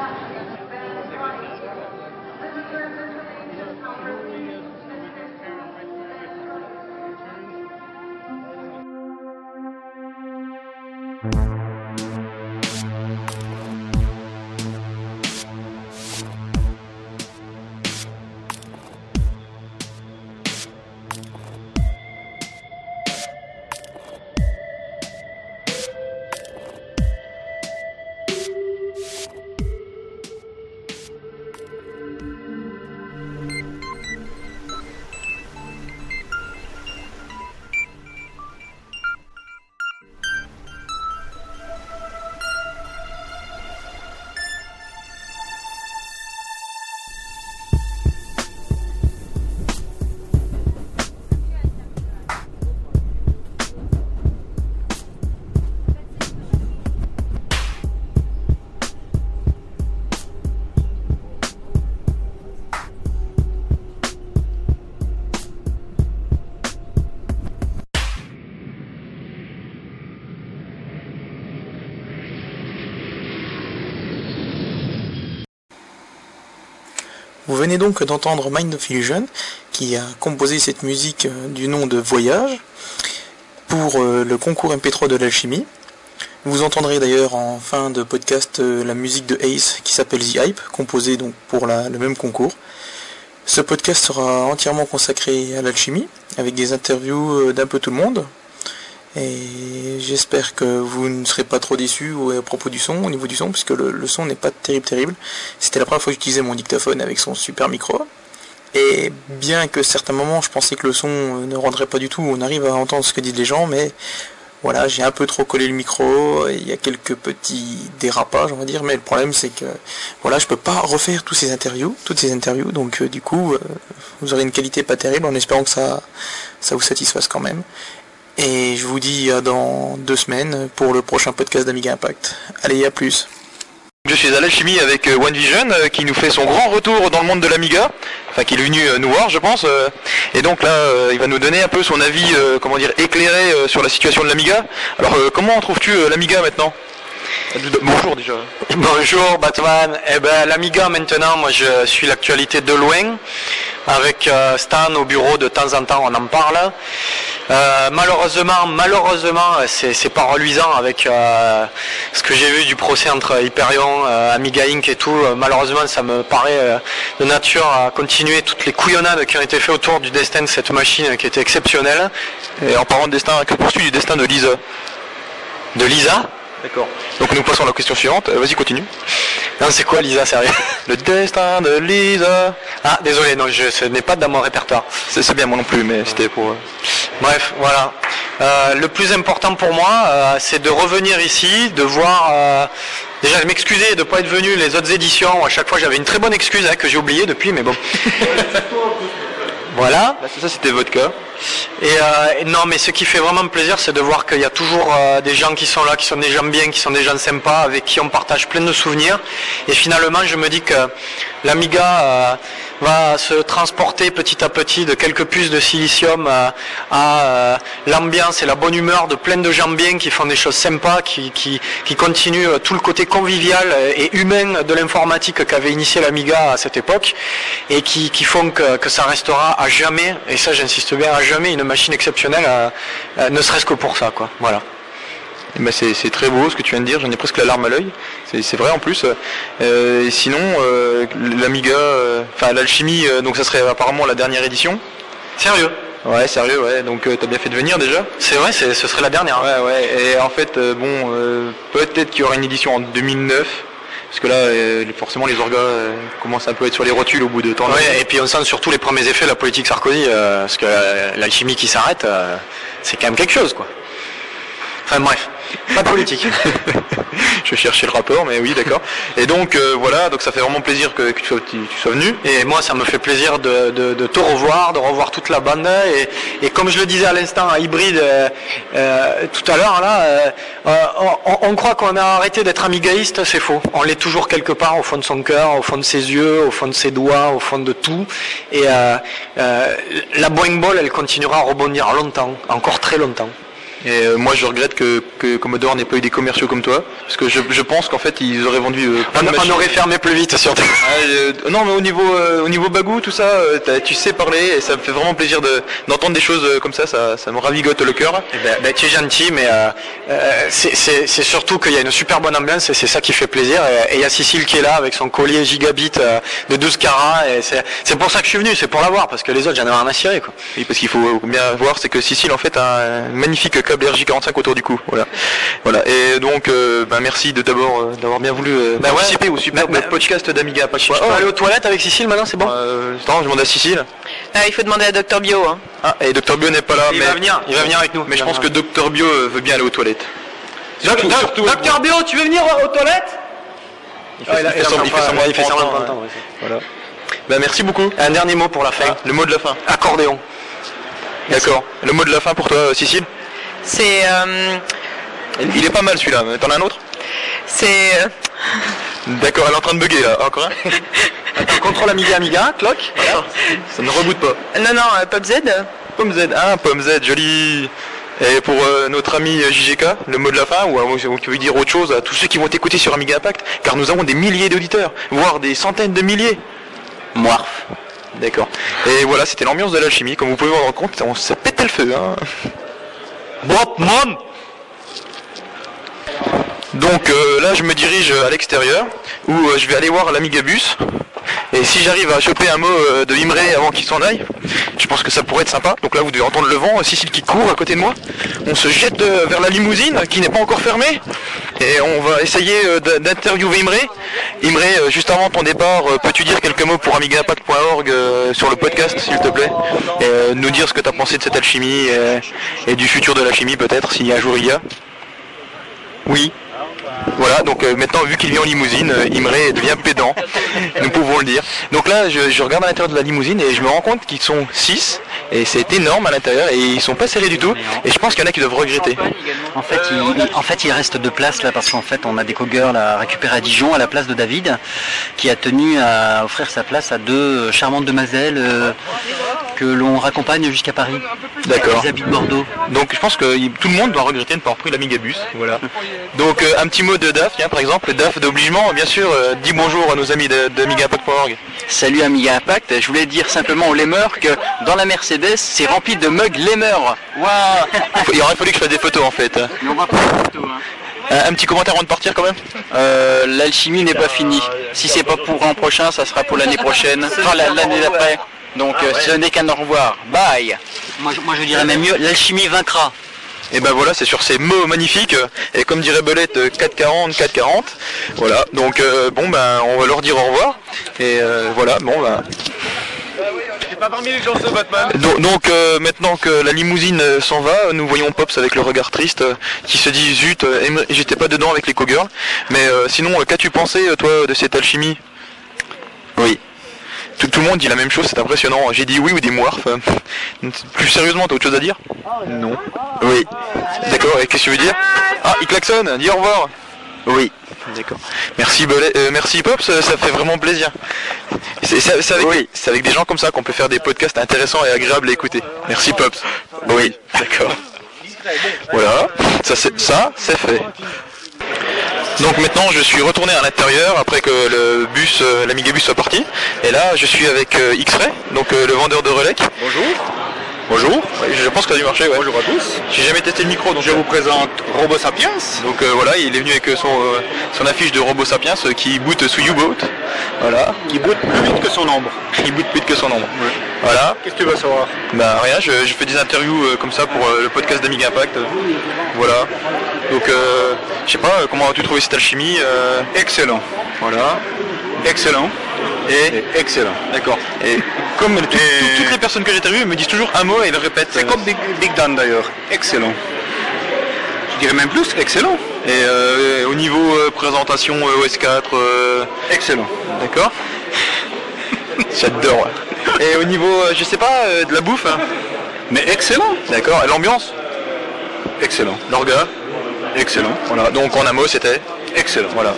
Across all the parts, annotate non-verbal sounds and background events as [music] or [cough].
thank venez donc d'entendre Mind of Illusion, qui a composé cette musique euh, du nom de Voyage pour euh, le concours MP3 de l'alchimie. Vous entendrez d'ailleurs en fin de podcast euh, la musique de Ace qui s'appelle The Hype, composée donc pour le même concours. Ce podcast sera entièrement consacré à l'alchimie, avec des interviews d'un peu tout le monde, et j'espère que vous ne serez pas trop déçus à propos du son, au niveau du son, puisque le, son n'est pas terrible terrible. C'était la première fois que j'utilisais mon dictaphone avec son super micro. Et bien que certains moments je pensais que le son ne rendrait pas du tout, on arrive à entendre ce que disent les gens, mais voilà, j'ai un peu trop collé le micro, il y a quelques petits dérapages on va dire, mais le problème c'est que voilà, je peux pas refaire tous ces interviews, toutes ces interviews, donc euh, du coup euh, vous aurez une qualité pas terrible en espérant que ça, ça vous satisfasse quand même. Et je vous dis à dans deux semaines pour le prochain podcast d'Amiga Impact. Allez, à plus. Je suis à l'alchimie avec euh, One Vision euh, qui nous fait son grand retour dans le monde de l'Amiga, enfin qui est venu euh, nous voir je pense, et donc là il va nous donner un peu son avis, comment dire, éclairé sur la situation de l'Amiga. Alors comment trouves-tu l'Amiga maintenant? Bonjour déjà. Bonjour Batman. Eh ben l'Amiga maintenant, moi je suis l'actualité de loin. Avec euh, Stan au bureau de temps en temps on en parle. Euh, malheureusement, malheureusement, c'est pas reluisant avec euh, ce que j'ai vu du procès entre Hyperion, Amiga Inc et tout. malheureusement, ça me paraît de nature à continuer toutes les couillonnades qui ont été faites autour du destin de cette machine qui était exceptionnelle. Et en parlant de destin, que poursuit du destin de Lisa? De Lisa? D'accord. Donc nous passons à la question suivante. Euh, vas-y, continue. Non, c'est quoi Lisa, sérieux [laughs] Le destin de Lisa. Ah, désolé, non, je, ce n'est pas dans mon répertoire. C'est bien, moi non plus, mais c'était pour... Euh, Bref, voilà. Euh, le plus important pour moi, c'est de revenir ici, de voir... Déjà, m'excuser de ne pas être venu les autres éditions. À chaque fois, j'avais une très bonne excuse hein, que j'ai oubliée depuis, mais bon. [laughs] voilà. ça, c'était votre cas. Euh, et, non, mais ce qui fait vraiment plaisir, c'est de voir qu'il y a toujours euh, des gens qui sont là, qui sont des gens bien, qui sont des gens sympas, avec qui on partage plein de souvenirs. Et finalement, je me dis que l'Amiga euh, va se transporter petit à petit de quelques puces de silicium à, l'ambiance et la bonne humeur de plein de gens bien qui font des choses sympas, qui, qui, continuent tout le côté convivial et humain de l'informatique qu'avait initié l'Amiga à cette époque, et qui, font que, que ça restera à jamais, et ça j'insiste bien, à jamais une machine exceptionnelle, ne serait-ce que pour ça, quoi. Voilà. Eh ben, c'est très beau ce que tu viens de dire, j'en ai presque la larme à l'œil. C'est vrai en plus. Euh, et sinon, euh, l'Amiga, euh, enfin l'alchimie, donc ça serait apparemment la dernière édition. Sérieux? Ouais, sérieux, ouais. Donc t'as bien fait de venir déjà. C'est vrai, ce serait la dernière. Ouais, ouais. Et en fait, bon, peut-être qu'il y aura une édition en 2009. Parce que là, forcément, les orgas commencent un peu à être sur les rotules au bout de temps. et puis on sent surtout les premiers effets de la politique Sarkozy, parce que l'alchimie qui s'arrête, c'est quand même quelque chose, quoi. Enfin bref. Pas politique. [laughs] je cherchais le rapport, mais oui, d'accord. Et donc euh, voilà, donc ça fait vraiment plaisir que, tu, sois, venu. Et moi, ça me fait plaisir de, te revoir, de revoir toute la bande. Et, comme je le disais à l'instant à Hybride euh, euh, tout à l'heure, là, on, croit qu'on a arrêté d'être amigaïste, c'est faux. On l'est toujours quelque part au fond de son cœur, au fond de ses yeux, au fond de ses doigts, au fond de tout. Et la Boeing Ball, elle continuera à rebondir longtemps, encore très longtemps. Et euh, moi je regrette que, que Commodore n'ait pas eu des commerciaux comme toi, parce que je, je pense qu'en fait ils auraient vendu. euh, plein de On, on aurait fermé plus vite surtout. Ah, euh, non mais au niveau euh, au niveau bagou tout ça, euh, tu sais parler et ça me fait vraiment plaisir de- d'entendre des choses euh, comme ça, ça, ça me ravigote le cœur. Eh ben, ben, tu es gentil, mais c'est- c'est c'est surtout qu'il y a une super bonne ambiance et c'est ça qui fait plaisir. Et il y a Cécile qui est là avec son collier gigabit de 12 carats. Et c'est c'est pour ça que je suis venu, c'est pour l'avoir, parce que les autres, j'en ai rien à cirer. Quoi. Oui, parce qu'il faut bien voir, c'est que Cécile en fait a un magnifique câble RJ45 autour du cou. Voilà. Voilà. Et donc, euh, bah, merci de d'abord euh, d'avoir bien voulu euh, Bah ouais. participer au super Bah, bah, podcast d'Amiga Apache. Je peux aller aux toilettes avec Cécile maintenant, c'est bon? Euh, attends, je demande à Cécile. Ah, il faut demander à Docteur Bio. Hein. Ah, et Dr Bio n'est pas là, Il mais va venir, il va venir avec nous. mais je pense que. Dr Bio euh, veut bien aller aux toilettes. Surtout- Docteur Bio, tu veux venir aux toilettes? Il fait, semblant- il fait semblant de il fait semblant de ouais. ouais. Voilà. Bah, merci beaucoup. Un dernier mot pour la fin. Le mot de la fin. Accordéon. D'accord. Le mot de la fin pour toi, euh, Cécile? C'est. euh, Il est pas mal celui-là. mais T'en as un autre? C'est. euh, D'accord, elle est en train de bugger là. Encore un Attends, contrôle Amiga Amiga, clock. Ça ne reboot pas. non, non, euh, Pop Z. Pomme Z, ah, Pomme Z, joli. Et pour euh, notre ami euh, JGK, le mot de la fin, ou, euh, ou tu veux dire autre chose à tous ceux qui vont t'écouter sur Amiga Impact, car nous avons des milliers d'auditeurs, voire des centaines de milliers. Moirf. D'accord. Et voilà, c'était l'ambiance de l'alchimie, comme vous pouvez vous rendre compte, on s'est pété le feu. Hein. both mom Donc euh, là, je me dirige à l'extérieur, où euh, je vais aller voir l'Amigabus. Et si j'arrive à choper un mot euh, de Imre avant qu'il s'en aille, je pense que ça pourrait être sympa. Donc là, vous devez entendre le vent, Cécile qui court à côté de moi. On se jette vers la limousine qui n'est pas encore fermée. Et on va essayer d'interviewer Imre. Imre, juste avant ton départ, peux-tu dire quelques mots pour amigaimpact.org euh, sur le podcast, s'il te plaît? Et nous dire ce que tu as pensé de cette alchimie euh, et du futur de l'alchimie, peut-être, si un jour il y a Oui. Voilà, donc euh, maintenant, vu qu'il vient en limousine, euh, Imre devient pédant, [laughs] nous pouvons le dire. Donc là, je, je regarde à l'intérieur de la limousine et je me rends compte qu'ils sont 6, et c'est énorme à l'intérieur, et ils sont pas serrés du tout, et je pense qu'il y en a qui doivent regretter. En fait, il, il- en fait, il reste deux places là parce qu'en fait, on a des co-girls à récupérer à Dijon à la place de David, qui a tenu à offrir sa place à deux charmantes demoiselles euh, que l'on raccompagne jusqu'à Paris. D'accord. Ils habitent Bordeaux. Donc je pense que tout le monde doit regretter de ne pas avoir pris l'Amigabus. Voilà. Donc euh, un petit mot de DAF, tiens, par exemple, DAF d'obligement, bien sûr, euh, dis bonjour à nos amis de- d'AmigaPod.org. Salut Amiga Impact, je voulais dire simplement aux Lemeurs que dans la Mercedes, c'est rempli de mugs Lemeurs. Waouh Il aurait fallu que je fasse des photos en fait. Mais on va prendre une photo, hein. Un, petit commentaire avant de partir quand même Euh, L'alchimie n'est pas finie. Si c'est pas pour l'an prochain, ça sera pour l'année prochaine, enfin la- l'année d'après. Donc euh, ce n'est qu'un au revoir. Bye. Moi, je- moi je dirais même mieux, l'alchimie vaincra. Et ben voilà, c'est sur ces mots magnifiques, et comme dirait Belette, euh, 440, 440. Voilà, donc euh, bon ben on va leur dire au revoir. Et euh, voilà, bon ben. Donc, donc, euh, maintenant que la limousine euh, s'en va, nous voyons Pops avec le regard triste euh, qui se dit zut, euh, j'étais pas dedans avec les co-girls. Mais euh, sinon, euh, qu'as-tu pensé toi de cette alchimie? Oui. Tout, tout le monde dit la même chose, c'est impressionnant. J'ai dit oui ou des euh, Plus sérieusement, t'as autre chose à dire Non. Oui. D'accord, et qu'est-ce que tu veux dire Ah, il klaxonne, dis au revoir. Oui. D'accord. Merci Belay- euh, merci Pops, ça ça fait vraiment plaisir. C'est avec, c'est avec des gens comme ça qu'on peut faire des podcasts intéressants et agréables à écouter. Merci Pops. Oui, d'accord. Voilà, ça c'est ça, c'est fait. Donc maintenant je suis retourné à l'intérieur après que le bus, euh, l'Amigabus soit parti. Et là je suis avec euh, X-Ray, donc euh, le vendeur de relais. Bonjour. Bonjour. Je pense que ça a dû marcher. Ouais. Bonjour à tous. J'ai jamais testé le micro, donc je vous présente Robo Sapiens. Donc euh, voilà, il est venu avec euh, son, euh, son affiche de Robo Sapiens euh, qui boot sous U-Boat. Voilà. Il boot plus vite que son ombre. [laughs] Il boot plus vite que son ombre. Voilà. Qu'est-ce que tu veux savoir? Bah rien, je, je fais des interviews euh, comme ça pour euh, le podcast d'Amiga Impact. euh, voilà. Donc euh, je sais pas, euh, comment as-tu trouvé cette alchimie euh, Excellent. Voilà. Excellent. Et excellent. d'accord. Et comme tout- tout- toutes les personnes que j'ai interviewées me disent toujours un mot et le répètent. C'est comme Big, Big Dan d'ailleurs. Excellent. Je dirais même plus, excellent. Et euh, au niveau euh, présentation euh, OS4, euh, Excellent. d'accord [laughs] J'adore. Et au niveau, je sais pas, de la bouffe, hein. Mais excellent. d'accord, et l'ambiance, Excellent. l'orga, Excellent. voilà. Donc en un mot, c'était? Excellent. voilà.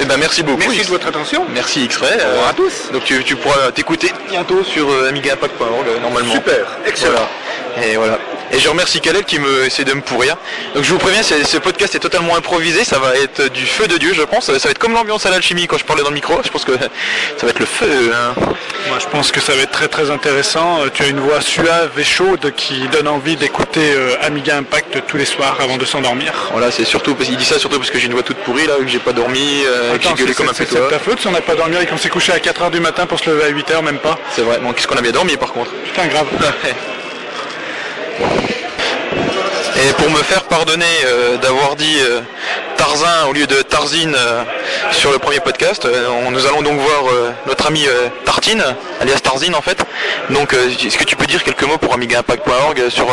Et ben merci beaucoup. Merci X. de votre attention. Merci X-Ray. Au revoir à tous. Donc tu, tu pourras t'écouter bientôt sur euh, AmigaImpact.org euh, normalement. Super. Excellent. Voilà. Et voilà. Et je remercie Khaled qui me essaie de me pourrir. Donc je vous préviens, ce podcast est totalement improvisé, ça va être du feu de Dieu, je pense. Ça va être comme l'ambiance à l'alchimie quand je parlais dans le micro. Je pense que ça va être le feu. hein. Moi, je pense que ça va être très très intéressant. Euh, Tu as une voix suave et chaude qui donne envie d'écouter euh, Amiga Impact tous les soirs avant de s'endormir. Voilà, c'est surtout parce qu'il dit ça surtout parce que j'ai une voix toute pourrie là, que j'ai pas dormi, euh, que j'ai Attends, gueulé comme un pétois. C'est ta faute si on n'a pas dormi et qu'on s'est couché à 4h du matin pour se lever à 8h, même pas. C'est vrai. Bon, qu'est-ce qu'on a bien dormi par contre? Putain, grave. [laughs] Et pour me faire pardonner euh, d'avoir dit euh, Tarzan au lieu de Tarzine euh, sur le premier podcast, euh, nous allons donc voir notre ami Tartine, alias Tarzine en fait. Donc est-ce que tu peux dire quelques mots pour AmigaImpact.org sur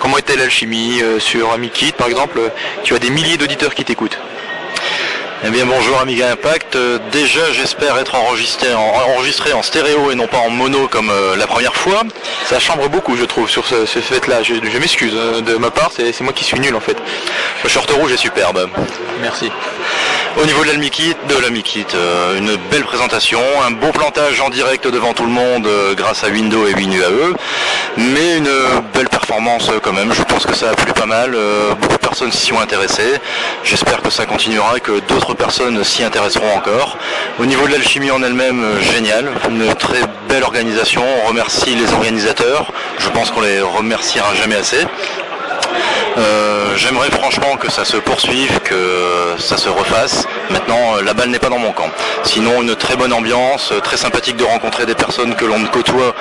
comment était l'alchimie sur AmiKit par exemple Tu as des milliers d'auditeurs qui t'écoutent. Eh bien bonjour Amiga Impact, Euh, déjà j'espère être enregistré en, enregistré en stéréo et non pas en mono comme euh, la première fois. Ça chambre beaucoup je trouve sur ce, ce fait-là. Je, je m'excuse euh, de ma part, c'est c'est moi qui suis nul en fait. Le short rouge est superbe. Merci. Au niveau de l'Almikit, de l'Amikit, euh, une belle présentation, un beau plantage en direct devant tout le monde euh, grâce à Windows et WinUAE, mais une belle performance quand même. Je pense que ça a plu pas mal, euh, beaucoup de personnes s'y sont intéressées. J'espère que ça continuera que d'autres personnes s'y intéresseront encore. Au niveau de l'alchimie en elle-même, génial, une très belle organisation. On remercie les organisateurs. Je pense qu'on les remerciera jamais assez. Euh, J'aimerais franchement que ça se poursuive, que ça se refasse. Maintenant, euh, la balle n'est pas dans mon camp. Sinon, une très bonne ambiance, euh, très sympathique de rencontrer des personnes que l'on ne côtoie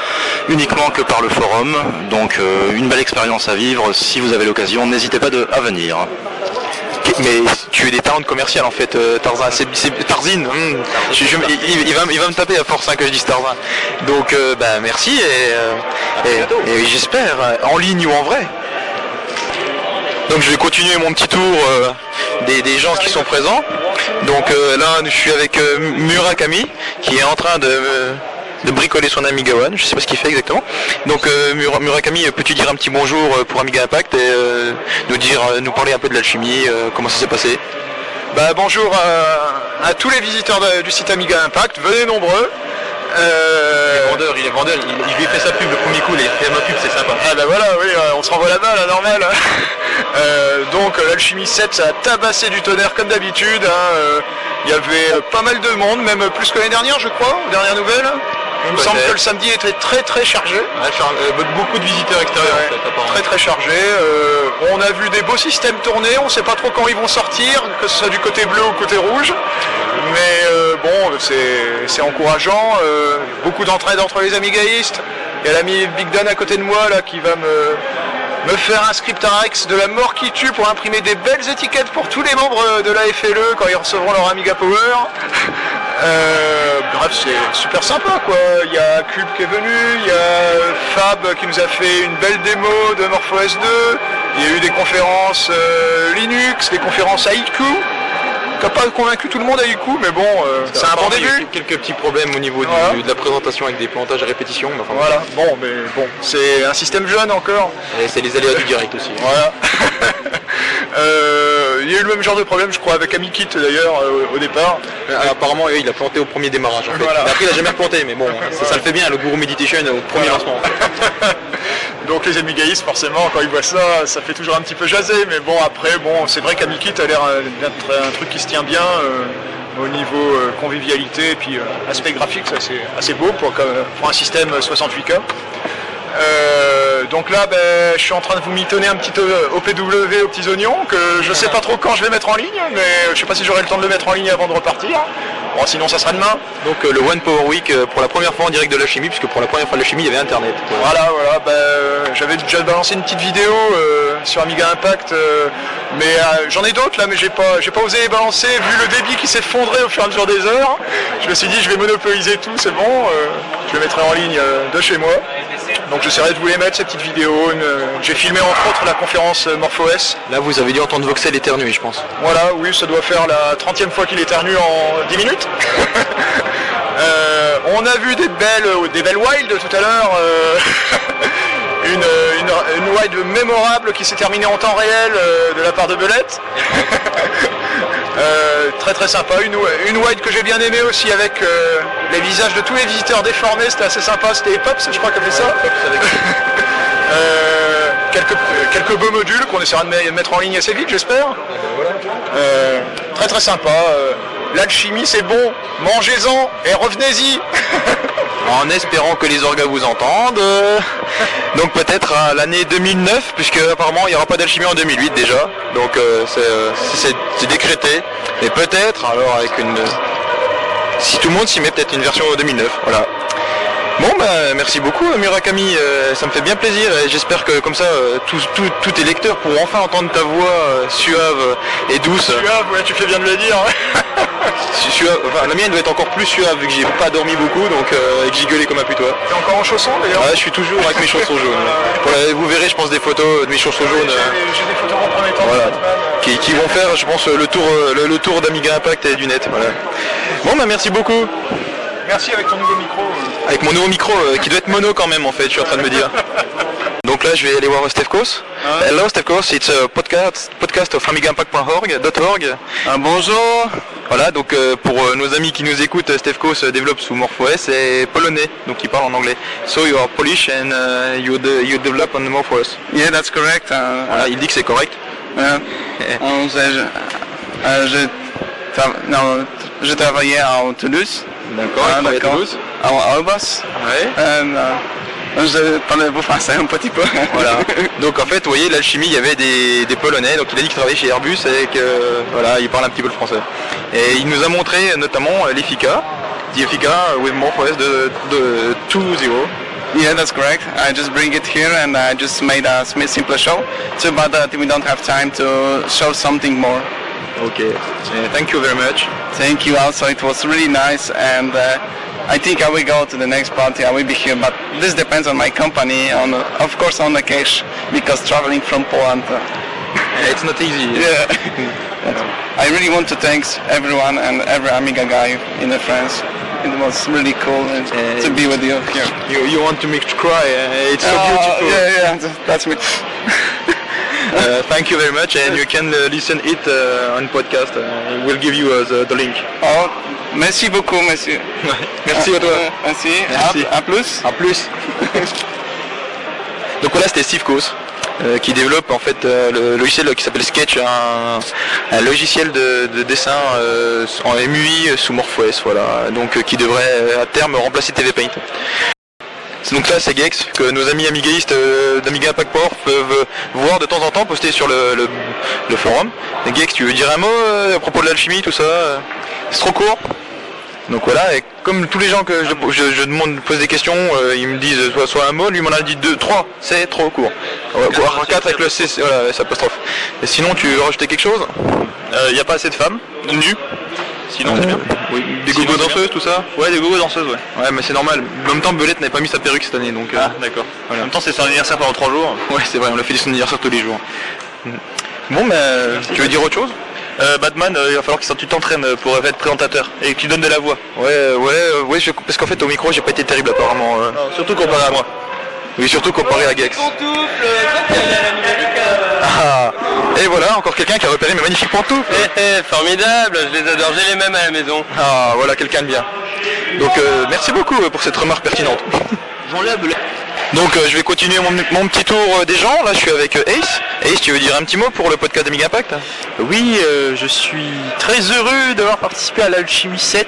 uniquement que par le forum. Donc, euh, une belle expérience à vivre. Si vous avez l'occasion, n'hésitez pas de- à venir. Mais tu es des talents de commercial en fait, euh, Tarzan. C'est, Tarzine. Je- je- il, il va, il va me taper à force hein, que je dise Tarzan. Donc euh, bah, merci et, euh, et- et j'espère en ligne ou en vrai. Donc je vais continuer mon petit tour euh, des, des gens qui sont présents. Donc euh, là je suis avec euh, Murakami qui est en train de, de bricoler son Amiga One. Je sais pas ce qu'il fait exactement. Donc Mura- Murakami, peux-tu dire un petit bonjour pour Amiga Impact et nous dire, nous parler un peu de l'alchimie, comment ça s'est passé? Bah, bonjour à, tous les visiteurs du site Amiga Impact, venez nombreux. Euh, vendeur, il est vendeur, il, il lui fait sa pub le premier coup, il fait ma pub, c'est sympa. Ah bah voilà, oui, euh, on se renvoie la balle, hein, normal. [laughs] Euh, donc l'Alchimie 7, ça a tabassé du tonnerre comme d'habitude. hein, Il y avait pas mal de monde, même plus que l'année dernière, je crois, aux dernières nouvelles. Il me semble que le samedi était très très chargé. beaucoup de visiteurs extérieurs Ouais, en fait, très très chargé. Euh, on a vu des beaux systèmes tourner, on sait pas trop quand ils vont sortir, que ce soit du côté bleu ou côté rouge. Mais euh, bon, c'est encourageant. euh, beaucoup d'entraide entre les amigaïstes. Il y a l'ami Big Dan à côté de moi là qui va me, me faire un script Arex de la mort qui tue pour imprimer des belles étiquettes pour tous les membres de la FLE quand ils recevront leur Amiga Power. Euh, bref, c'est super sympa quoi. Il y a Cube qui est venu, il y a Fab qui nous a fait une belle démo de MorphOS 2. Il y a eu des conférences euh, Linux, des conférences IQ. N'a pas convaincu tout le monde IQ, mais bon, euh, c'est un bon Apparemment, il y a début. Quelques petits problèmes au niveau du- de la présentation avec des plantages à répétition. mais enfin, Voilà, bon, mais bon, c'est un système jeune encore. Et c'est les aléas du direct aussi. Voilà. [laughs] Euh, il y a eu le même genre de problème, je crois, avec Amikit d'ailleurs euh, au départ. Apparemment, il a planté au premier démarrage. En fait. Voilà. Mais Après, il a jamais replanté, mais bon, ça, ça le fait bien, le Guru Meditation au premier lancement. [laughs] Donc les Amigaïstes, forcément, quand ils voient ça, ça fait toujours un petit peu jaser. Mais bon, après, bon, c'est vrai qu'Amikit a l'air euh, d'être un truc qui se tient bien euh, au niveau euh, convivialité et puis aspect graphique, ça c'est assez beau pour, un système 68K. Euh, donc là, ben, je suis en train de vous mitonner un petit OPW aux petits oignons que je sais pas trop quand je vais mettre en ligne, mais je sais pas si j'aurai le temps de le mettre en ligne avant de repartir. Bon, sinon ça sera demain. Donc euh, le One Power Week euh, pour la première fois en direct de la chimie, puisque pour la première fois de la chimie, il y avait Internet. Voilà, voilà, ben, euh, j'avais déjà balancé une petite vidéo sur Amiga Impact, mais j'en ai d'autres là, mais j'ai pas, j'ai pas osé les balancer vu le débit qui s'effondrait au fur et à mesure des heures. Je me suis dit, je vais monopoliser tout, c'est bon, je les mettrai en ligne de chez moi. Donc j'essaierai de vous les mettre ces petites vidéos. Une, j'ai filmé entre autres la conférence MorphOS. Là, vous avez dû entendre Voxel éternuer, je pense. Voilà, oui, ça doit faire la 30e fois qu'il éternue en 10 minutes. Euh, on a vu des belles, des belles wild tout à l'heure. euh, [laughs] une, une, une wild mémorable qui s'est terminée en temps réel euh, de la part de Belette. [laughs] Très très sympa. Une, une wild que j'ai bien aimée aussi avec les visages de tous les visiteurs déformés. C'était assez sympa. C'était Pops, je crois, qui a fait ça. [laughs] Quelques, quelques beaux modules qu'on essaiera de me- mettre en ligne assez vite, j'espère. Euh, très très sympa. L'alchimie c'est bon, mangez-en et revenez-y. [laughs] En espérant que les orgas vous entendent. euh, Donc peut-être à l'année 2009, puisque apparemment il n'y aura pas d'alchimie en 2008 déjà. Donc euh, c'est, euh, c'est- c'est décrété. Et peut-être alors avec une... Si tout le monde s'y met, peut-être une version 2009. Voilà. Bon bah merci beaucoup Murakami, euh, ça me fait bien plaisir et j'espère que comme ça euh, tous tes lecteurs pourront enfin entendre ta voix euh, suave et douce. Suave, ouais, tu fais bien de le dire. [laughs] Su- suave- enfin, la mienne doit être encore plus suave vu que j'ai pas dormi beaucoup donc et que j'ai gueulé comme un putois. T'es encore en chaussons d'ailleurs? Ouais, je suis toujours avec mes chaussons jaunes. Voilà, vous verrez, je pense, des photos de mes chaussons jaunes J'ai des photos compromettantes Voilà. de Batman. qui, qui vont faire, je pense, le tour, le, le tour d'Amiga Impact et du net. Voilà. Bon, bah merci beaucoup. Merci avec ton nouveau micro. euh. Avec mon nouveau micro, euh, qui doit être mono quand même, en fait, je suis en train de me dire. [laughs] Donc là, je vais aller voir Steph Kos. Hello, Steph Kos, it's a podcast, podcast of AmigaImpact.org. Ah, bonjour. Voilà, donc euh, pour euh, nos amis qui nous écoutent, euh, Steph Kos euh, développe sous MorphOS et polonais, donc il parle en anglais. So you are Polish and uh, you, de- you develop on MorphOS. Yeah, that's correct. Uh, Voilà, il dit que c'est correct. euh, on sait, je, je, tra- non, je travaillais à Toulouse. D'accord, Ah, il travaille à d'accord. Toulouse. À. Ouais. Euh, euh, je parlais vous français un petit peu. [laughs] Voilà. Donc en fait, vous voyez, l'alchimie, il y avait des, des Polonais. Donc il a dit qu'il travaillait chez Airbus et que voilà, il parle un petit peu le français. Et il nous a montré notamment euh, l'Effica, the Effica with MorphOS de, de 2.0. Yeah, that's correct. I just bring it here and I just made a simple show. So, but uh, we don't have time to show something more. Ok. Eh, thank you very much. Thank you also, it was really nice and uh, I think I will go to the next party, I will be here, but this depends on my company, on of course on the cash, because traveling from Poland. uh, It's not easy. [laughs] yeah. I really want to thank everyone and every Amiga guy in the France. It was really cool uh, to be with you here. You, you want to make me cry. eh, It's so Oh, beautiful. Yeah, yeah, that's me. [laughs] Uh, thank you very much, and you can uh, listen it uh, on podcast. We'll give you uh, the, the link. Oh, merci beaucoup, monsieur. [laughs] Merci à toi. Euh, Merci. Merci. À, à plus. À plus. [laughs] Donc voilà, c'était Steve Kos. euh, qui développe en fait euh, le logiciel qui s'appelle Sketch, un, un logiciel de, de dessin euh, en MUI sous MorphOS, voilà, donc qui devrait à terme remplacer TV Paint. Donc là, c'est Gex que nos amis amigaïstes euh, d'Amiga Impact Power peuvent euh, voir de temps en temps poster sur le, le- le forum. Et Gex, tu veux dire un mot euh, à propos de l'alchimie, tout ça euh C'est trop court. Donc voilà, et comme tous les gens que je, je, je demande pose des questions, euh, ils me disent soit, soit un mot, lui m'en a dit deux, trois, c'est trop court. Ouais, voire quatre avec le C, c'est- voilà, c'est apostrophe. Et sinon, tu veux rajouter quelque chose? Il n'y a pas assez de femmes, nues? Sinon, c'est bien. Oui, des gogo danseuses, tout ça Ouais, des gogo danseuses, ouais. Ouais, mais c'est normal. En même temps, Belette n'avait pas mis sa perruque cette année, donc. Ah, d'accord. En même temps, c'est son anniversaire pendant trois jours. [laughs] Ouais, c'est vrai, on l'a fait son anniversaire tous les jours. Bon, mais tu veux dire autre chose? Batman, il va falloir que tu t'entraînes pour être présentateur et que tu donnes de la voix. Ouais, ouais, euh, ouais, je- parce qu'en fait au micro j'ai pas été terrible apparemment. euh. surtout comparé à moi. Oui, surtout comparé à Gex. Ah, et voilà, encore quelqu'un qui a repéré mes magnifiques pantoufles. formidable, je les adore, j'ai les mêmes à la maison. Ah, voilà quelqu'un de bien. Donc euh, merci beaucoup euh, pour cette remarque pertinente. Donc euh, je vais continuer mon, mon petit tour euh, des gens. Là je suis avec euh, Ace. Ace, tu veux dire un petit mot pour le podcast d'Amiga Impact? Oui, euh, je suis très heureux d'avoir participé à l'Alchimie 7.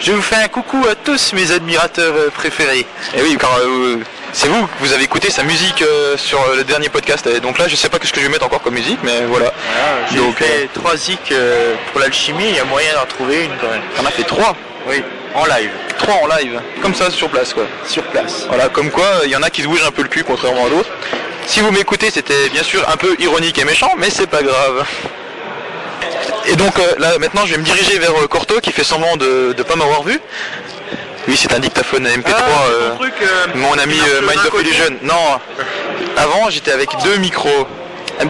Je vous fais un coucou à tous mes admirateurs euh, préférés. Et oui, car euh, c'est vous, vous avez écouté sa musique euh, sur le dernier podcast. Et donc là, je sais pas ce que je vais mettre encore comme musique, mais voilà. J'ai fait trois zik euh, pour l'alchimie, il y a moyen d'en trouver une quand même. on a fait trois. Oui, en live. Trois en live, comme ça sur place quoi. Sur place. Voilà, comme quoi il y en a qui se bougent un peu le cul contrairement à d'autres. Si vous m'écoutez, c'était bien sûr un peu ironique et méchant, mais c'est pas grave. Et donc euh, là maintenant je vais me diriger vers euh, Corto qui fait semblant de ne pas m'avoir vu. Oui c'est un dictaphone MP3 euh, mon ami euh, Mind of Illusion. Non avant j'étais avec deux micros.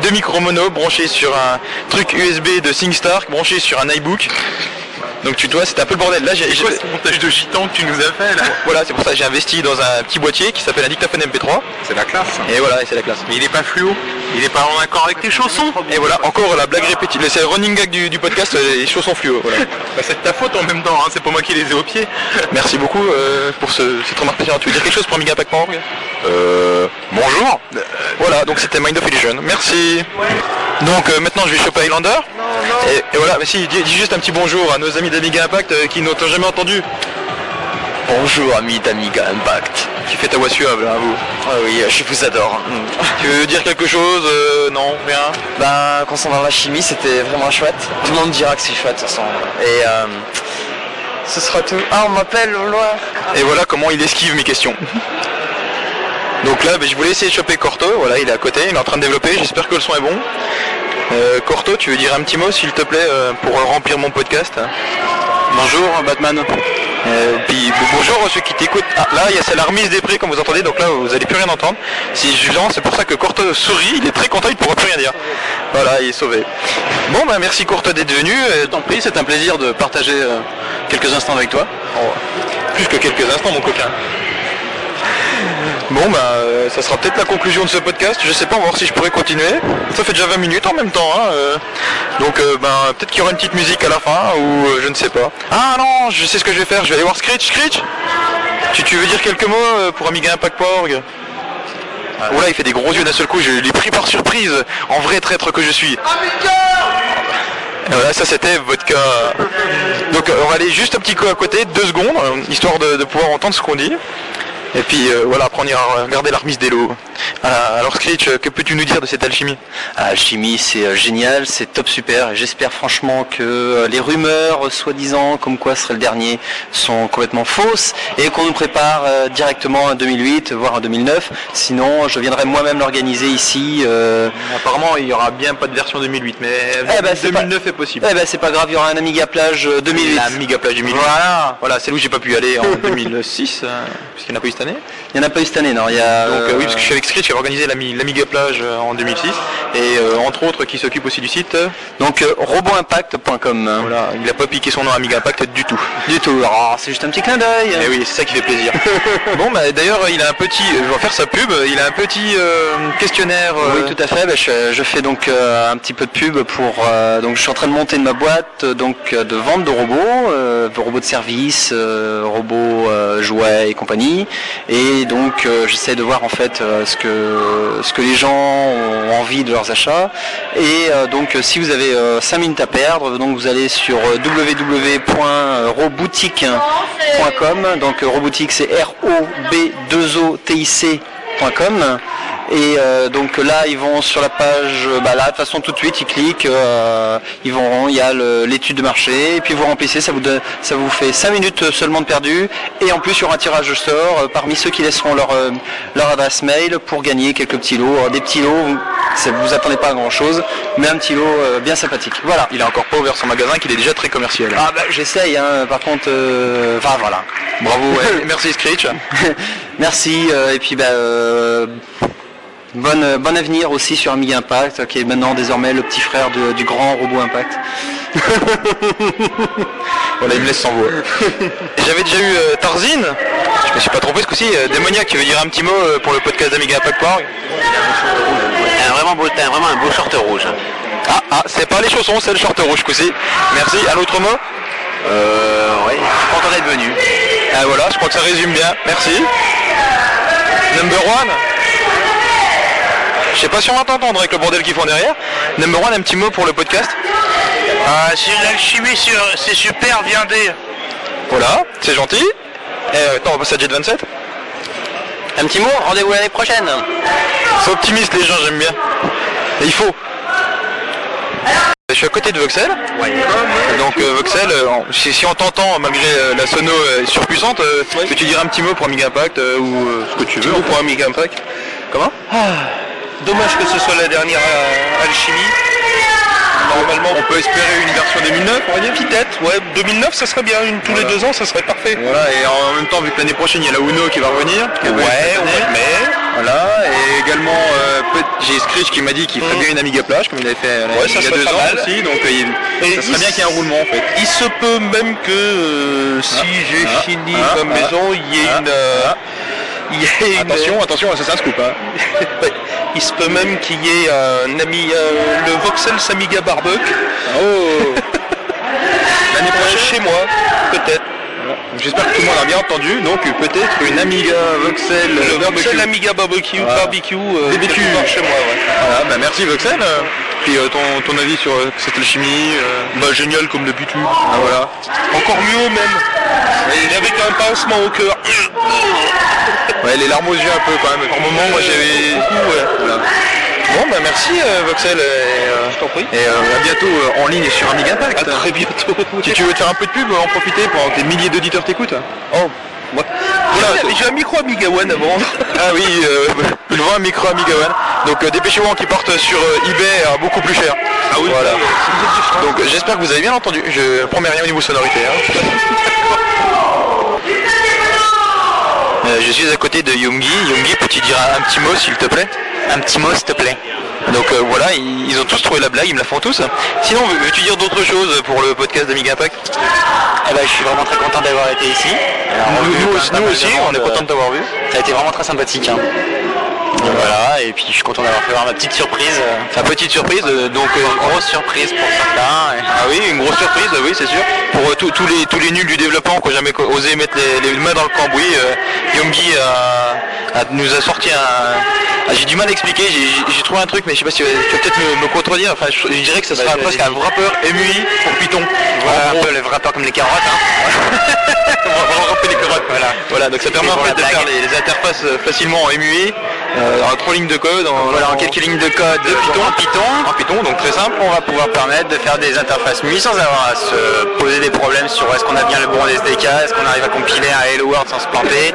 Deux micros mono branchés sur un truc USB de SingStar branché sur un iBook. Donc tu vois, c'était un peu le bordel. Là, j'ai C'est quoi ce montage de gitan que tu nous as fait là voilà, c'est pour ça que j'ai investi dans un petit boîtier qui s'appelle un dictaphone MP3. C'est la classe. Et voilà, c'est la classe. Mais il est pas fluo. Il est pas en accord avec tes chaussons. Et voilà, encore la blague répétée. C'est le running gag du, du podcast, euh, les chaussons fluo. Voilà. [laughs] Bah, c'est de ta faute en même temps, hein. c'est pas moi qui les ai au pied. Merci beaucoup euh, pour ce, cette remarque. Tu veux dire quelque chose pour AmigaPack.org Euh, bonjour. Voilà, donc c'était Mind of Illusion. Merci. Donc euh, maintenant je vais choper Highlander. Et, et voilà, mais si, dis, dis juste un petit bonjour à nos amis d'Amiga Impact euh, qui n'ont jamais entendu. Bonjour amis d'Amiga Impact. Qui fait ta voix suave là, vous Ah oui, je vous adore. Tu veux dire quelque chose euh, Non, rien? Ben, concernant la chimie, c'était vraiment chouette. Tout le monde dira que c'est chouette, de toute façon. Et euh, ce sera tout. Ah, on m'appelle au loin. Et voilà comment il esquive mes questions. Donc là, ben, je voulais essayer de choper Corto, voilà, il est à côté, il est en train de développer, j'espère que le son est bon. Euh, Corto, tu veux dire un petit mot s'il te plaît euh, pour remplir mon podcast Bonjour Batman. Euh, puis bon- bonjour à ceux qui t'écoutent. Ah, là, il y a la remise des prix comme vous entendez, donc là vous allez plus rien entendre. Si c'est pour ça que Corto sourit, il est très content, il ne pourra plus rien dire. Voilà, il est sauvé. Bon bah merci Corto d'être venu. T'en prie, c'est un plaisir de partager euh, quelques instants avec toi. plus que quelques instants mon coquin. Bon bah euh, ça sera peut-être la conclusion de ce podcast, je sais pas, on va voir si je pourrais continuer. Ça fait déjà 20 minutes en même temps, hein, euh. donc euh, ben peut-être qu'il y aura une petite musique à la fin, ou euh, je ne sais pas. Ah non, je sais ce que je vais faire, je vais aller voir Screech, Screech tu, tu veux dire quelques mots pour AmigaImpact.org Oh là il fait des gros yeux d'un seul coup, je l'ai pris par surprise, en vrai traître que je suis. Et Voilà, ça c'était vodka. Donc on va aller juste un petit coup à côté, deux secondes, histoire de, de pouvoir entendre ce qu'on dit. Et puis euh, voilà, après on ira regarder des lots. Ah, alors Screech, euh, que peux-tu nous dire de cette alchimie? Alchimie, c'est euh, génial, c'est top super. Et j'espère franchement que euh, les rumeurs, euh, soi-disant, comme quoi ce serait le dernier, sont complètement fausses et qu'on nous prépare euh, directement un 2008, voire un 2009. Sinon, je viendrai moi-même l'organiser ici. euh, Apparemment il y aura bien pas de version 2008, mais Eh ben, 2009 est possible. Eh ben c'est pas grave, il y aura un Amiga Plage euh, 2008. L'Amiga Plage 2008. Voilà. Voilà, c'est là où j'ai pas pu aller en [laughs] 2006, euh, puisqu'il n'y en a pas eu cette année. Il n'y en a pas eu cette année, non. Il y a, Donc euh, oui, euh, parce que je suis avec Screech, j'ai organisé l'Ami- l'Amiga Plage euh, en 2006, et euh, entre autres qui s'occupe aussi du site. euh, Donc euh, roboimpact.com. Voilà, il a pas piqué son nom à Amiga Impact du tout. Du tout. Oh, c'est juste un petit clin d'œil. Eh oui, c'est ça qui fait plaisir. [laughs] bon, bah d'ailleurs, il a un petit, je vais faire sa pub, il a un petit euh, questionnaire. euh, Oui, tout à fait. Ben, je, je fais donc euh, un petit peu de pub pour. euh, donc, je suis en train de monter de ma boîte euh, donc euh, de vente de robots, euh, de robots de service, euh, robots euh, jouets et compagnie. Et donc, euh, j'essaie de voir en fait euh, ce que ce que les gens ont envie de leurs achats. Et euh, donc euh, si vous avez euh, 5 minutes à perdre, donc vous allez sur www.roboutique.com. Donc roboutique c'est R-O-B-2-O-T-I-C.com et euh, donc là, ils vont sur la page, euh, bah là, de toute façon, tout de suite, ils cliquent, euh, ils vont, il y a l'étude de marché, et puis vous remplissez, ça vous donne, ça vous fait 5 minutes seulement de perdu, et en plus, il y aura un tirage au sort euh, parmi ceux qui laisseront leur, euh, leur adresse mail pour gagner quelques petits lots. Alors, des petits lots, vous, vous attendez pas à grand chose, mais un petit lot euh, bien sympathique. Voilà. Il a encore pas ouvert son magasin, qu'il est déjà très commercial. Ah bah j'essaye, hein, par contre, euh, enfin voilà. Bravo, ouais. [laughs] merci Screech. [laughs] Merci, euh, et puis bah, euh, bonne, euh, bon avenir aussi sur Amiga Impact, qui est maintenant désormais le petit frère de- du grand robot Impact. [laughs] Voilà, il me laisse sans voix. [laughs] J'avais déjà eu euh, Tarzine, je me suis pas trompé ce coup-ci, euh, Démoniaque, tu veux dire un petit mot euh, pour le podcast d'Amiga Impact.org Un vraiment beau, t'as vraiment un beau short rouge. Ah, ah, c'est pas les chaussons, c'est le short rouge ce coup-ci. Merci, un autre mot Euh, suis content d'être venu. Ah voilà, je crois que ça résume bien, merci. Number one Je sais pas si on va t'entendre avec le bordel qu'ils font derrière. Number one, un petit mot pour le podcast Ah, si l'alchimie c'est super, viendez. Voilà, c'est gentil. Et euh, attends, on va passer à Jet 27. Un petit mot, rendez-vous l'année prochaine. C'est optimiste les gens, j'aime bien. Et il faut. Je suis à côté de Voxel. Donc euh, Voxel, euh, si, si on t'entend malgré euh, la sono euh, surpuissante, euh, peux-tu dire un petit mot pour Amiga Impact euh, ou euh, ce que tu veux ou pour Amiga Impact Comment Dommage que ce soit la dernière euh, alchimie. Normalement, on peut espérer une version 2009, on va dire. Peut-être, ouais, 2009 ça serait bien, une tous les deux ans ça serait parfait. Voilà, et en même temps, vu que l'année prochaine il y a la Uno qui va revenir, qui Ouais, au mois de mai. Voilà, et également euh, j'ai Screech qui m'a dit qu'il ferait bien une Amiga plage comme il avait fait euh, Ouais, ça il y a deux ans mal. aussi, donc il- Et ça serait bien qu'il y ait un roulement en fait. Il se peut même que euh, si j'ai ah, fini ah, ma ah, maison, il y ait ah, une. il y ait une- Attention, attention, c'est un scoop. Hein. [laughs] Il se peut même qu'il y ait un ami, euh, le Voxel Samiga Barbecue. Oh [laughs] L'année prochaine chez moi, peut-être. J'espère que tout le monde a bien entendu, donc peut-être une Amiga Voxel Le barbecue. Voxel Amiga Barbecue, Voilà. barbecue, euh, BBQ. chez moi, ouais. Voilà, bah merci Voxel. Puis euh, ton, ton avis sur euh, cette alchimie euh, Bah génial comme d'habitude. ah, voilà. Encore mieux même. Et avec un pincement au cœur. Ouais, les larmes aux yeux un peu quand même. Par moment, moi j'avais. Beaucoup, ouais. Voilà. Bon, bah merci euh, Voxel. Et, euh, Je t'en prie. et euh, à bientôt en ligne sur Amiga Impact. À très bientôt. [laughs] Si tu veux te faire un peu de pub, en profiter pendant que des milliers d'auditeurs t'écoutent. Oh, moi. Voilà, j'ai un micro Amiga One à vendre. [laughs] Ah oui, euh, il vend un micro Amiga One. Donc dépêchez-vous qui portent sur eBay à beaucoup plus cher. Ah oui, voilà. Donc j'espère que vous avez bien entendu. Je promets rien au niveau sonorité. hein. [laughs] Euh, je suis à côté de Yungi. Yungi, peux-tu dire un, petit mot s'il te plaît? Un petit mot s'il te plaît. Donc euh, voilà, ils, ils ont tous trouvé la blague, ils me la font tous. Sinon, veux- veux-tu dire d'autres choses pour le podcast d'Amiga Impact? Eh ben, je suis vraiment très content d'avoir été ici. Alors, Nous, aussi, nous de on est monde, content de t'avoir vu. Ça a été vraiment très sympathique. hein. Voilà, et puis je suis content d'avoir fait voir ma petite surprise. Sa petite surprise, euh, donc euh, Une grosse surprise pour certains. et- Ah oui, une grosse surprise, oui, c'est sûr. Pour euh, tous- les tous les nuls du développement qui n'ont jamais osé mettre les, les mains dans le cambouis, Yongi a- nous a sorti un. ah, j'ai du mal à expliquer, j'ai- trouvé un truc, mais je sais pas si tu vas peut-être me, me contredire. Enfin, je, je dirais que ce sera presque un rappeur MUI pour Python. Voilà un peu les rappeurs comme les carottes. Hein. [laughs] on va les carottes. Voilà. voilà, donc ça permet Et en fait de faire les, les interfaces euh, facilement en MUI, euh, en trois lignes de code, en, Voilà, en quelques lignes de code de Python. en Python. En Python, donc très simple. On va pouvoir permettre de faire des interfaces MUI sans avoir à se poser des problèmes sur est-ce qu'on a bien le bon SDK, est-ce qu'on arrive à compiler un Hello World sans se planter.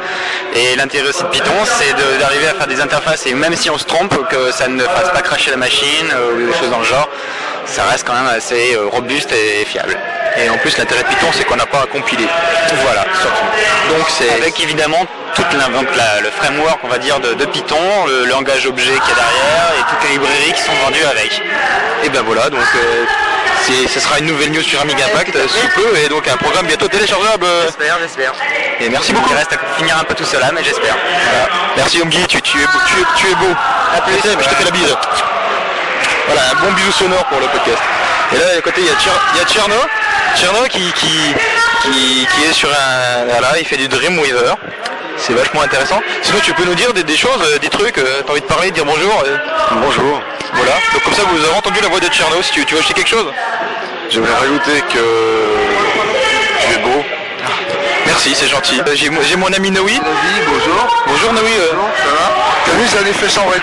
Et l'intérêt aussi de Python, c'est d'arriver à faire des interfaces et même si on se trompe, que ça ne fasse pas cracher la machine euh, ou des choses dans le genre, ça reste quand même assez euh, robuste et fiable. Et en plus, l'intérêt de Python, c'est qu'on n'a pas à compiler. Voilà, surtout. Donc c'est Avec évidemment tout le framework on va dire de, Python, le langage objet qu'il y a derrière et toutes les librairies qui sont vendues avec. Et ben voilà, donc euh, ce sera une nouvelle news sur Amiga Impact euh, sous peu et donc un programme bientôt téléchargeable. J'espère, j'espère. Et merci beaucoup. Il reste à finir un peu tout cela, mais j'espère. Voilà. Merci Omgi, tu, tu es beau, tu, es- tu es beau. plus. Je te fais la bise. Voilà, un bon bisou sonore pour le podcast. Et là, à côté, il y a, Tcher- il y a Tcherno, Tcherno qui, qui, qui, qui est sur un... Voilà, il fait du Dreamweaver. C'est vachement intéressant. Sinon, tu peux nous dire des, des choses, euh, des trucs, euh, t'as envie de parler, de dire bonjour euh, Bonjour. Voilà. Donc comme ça, vous avez entendu la voix de Tcherno, si tu, tu veux acheter quelque chose J'aimerais rajouter que tu es beau. Merci, c'est gentil. Euh, J'ai mon- j'ai mon ami Noé. bonjour. Bonjour Noé. euh. Ça va T'as vu, ça fait sans Ouais,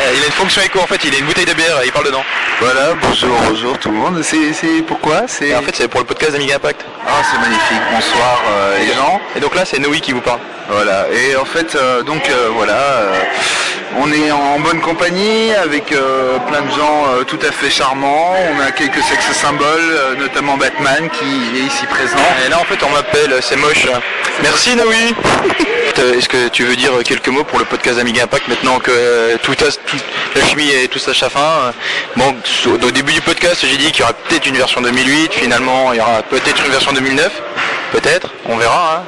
euh, il a une fonction écho en fait, il a une bouteille de bière, il parle dedans. Voilà, bonjour, bonjour tout le monde. C'est c'est pourquoi C'est Et en fait, c'est pour le podcast d'Amiga Impact. Ah, c'est magnifique. Bonsoir euh, les gens. Et donc là, c'est Noé qui vous parle. Voilà. Et en fait, euh, donc euh, voilà, euh, on est en bonne compagnie avec euh, plein de gens euh, tout à fait charmants. On a quelques sexes symboles, euh, notamment Batman qui est ici présent. Et là, en fait, on m'appelle, c'est moche. Merci Noé. [laughs] Est-ce que tu veux dire quelques mots pour le podcast Amiga Impact maintenant que tout, a- tout- la chimie et tout ça à fin euh, Bon, au au début du podcast, j'ai dit qu'il y aura peut-être une version 2008. Finalement, il y aura peut-être une version 2009. Peut-être, on verra. hein.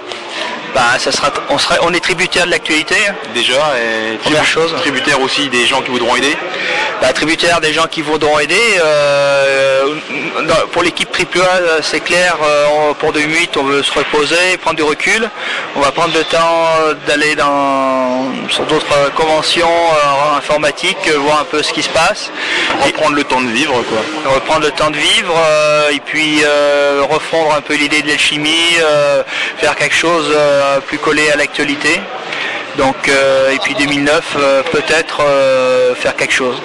Bah, ça sera, on, on est tributaire de l'actualité. Déjà, et Première chose. tributaire aussi des gens qui voudront aider. Bah, tributaire des gens qui voudront aider. euh, pour l'équipe AAA, euh, c'est clair, euh, on- pour 2008, on veut se reposer, prendre du recul. On va prendre le temps d'aller dans sur d'autres conventions informatiques, voir un peu ce qui se passe. Reprendre le temps de vivre, quoi. Reprendre le temps de vivre et puis euh, refondre un peu l'idée de l'alchimie, euh, faire quelque chose plus collé à l'actualité. Donc, euh, et puis 2009, euh, peut-être euh, faire quelque chose.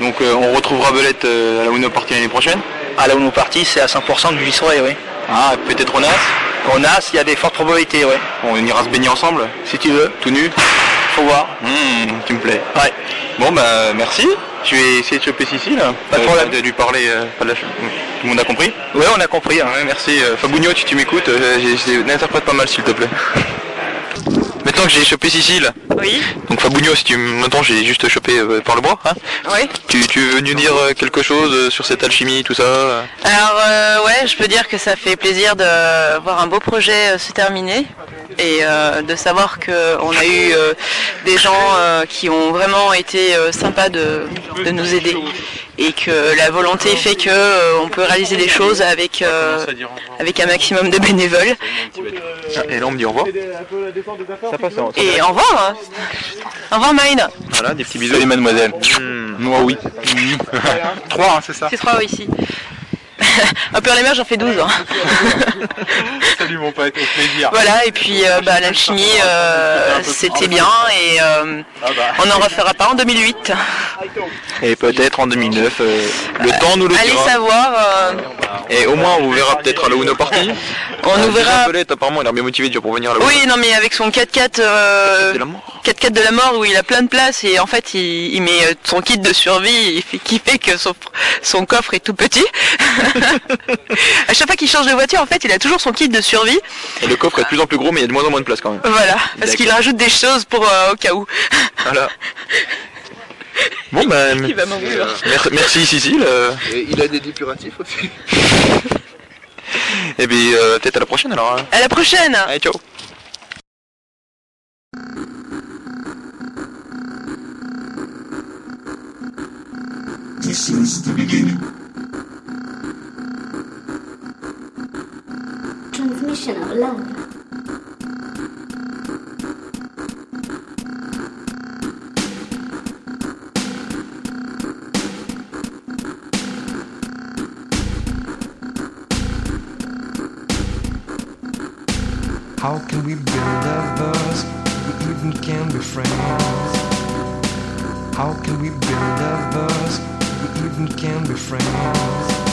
Donc, euh, on retrouvera Belette euh, à la Uno Party l'année prochaine? À la Uno Party, c'est à 100% que j'y serai, oui. Ah, peut-être au NAS. Au NAS, il y a des fortes probabilités, oui. On ira se baigner ensemble, si tu veux. Tout nu? Faut voir. Mmh, tu me plais. Ouais. Bon bah merci. Je vais essayer de choper Cici là. Pas de Euh, problème. De lui parler. euh, pas de la ch- Tout le monde a compris? Oui, on a compris. hein. Ouais, merci. Euh, Fabugno, tu, tu m'écoutes. euh, N'interprète pas mal s'il te plaît. Maintenant que j'ai chopé Cécile. Oui. Donc Fabugno, si tu m'entends, j'ai juste chopé euh, par le bois. Hein Oui. tu, tu veux nous dire euh, quelque chose euh, sur cette alchimie, tout ça? Alors euh, ouais, je peux dire que ça fait plaisir de voir un beau projet euh, se terminer et euh, de savoir qu'on a eu euh, des gens euh, qui ont vraiment été euh, sympas de, de nous aider et que la volonté fait que euh, on peut réaliser des choses avec euh, avec un maximum de bénévoles. Ah, Et là on me dit au revoir. Ça passe. hein, Et au revoir. hein. Au revoir Mine. Voilà, des petits bisous. Salut mademoiselle. Moi oui. [laughs] Trois, c'est ça C'est trois ici. Un peu les mers, j'en fais 12. hein. [laughs] Salut mon pote, au plaisir. Voilà, et puis euh, bah, l'alchimie, euh, c'était bien et euh, on n'en refera pas en 2008. Et peut-être en 2009. euh, le temps nous le Allez dira. savoir, euh, Et au moins on vous verra peut-être à la Uno Party. On nous verra- apparemment il a bien motivé déjà pour venir oui, non mais avec son 4x4 euh, 4x4 de la mort où il a plein de place et en fait il, il met son kit de survie qui fait que son, son coffre est tout petit. [laughs] [laughs] à chaque fois qu'il change de voiture, en fait, il a toujours son kit de survie. Et le coffre est de plus en plus gros mais il y a de moins en moins de place quand même. Voilà, parce qu'il rajoute des choses pour euh, au cas où. Voilà. [laughs] Bon ben. Il va m'engueuler. mer- Merci Cécile. euh, Et il a des dépuratifs aussi. [laughs] Et puis euh, peut-être à la prochaine alors. hein. À la prochaine. Allez ciao. This is the beginning. Transmission of love. How can we build a buzz? We even can be friends. How can we build a buzz? We even can be friends.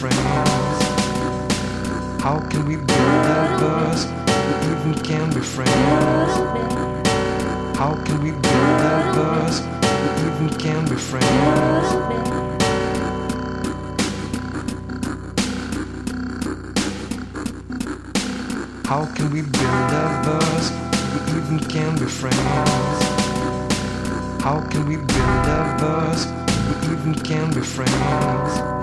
Friends. How can we build a buzz? We even can be friends. How can we build a buzz? We even can be friends. How can we build a buzz? We even can be friends. How can we build a buzz? We even can be friends.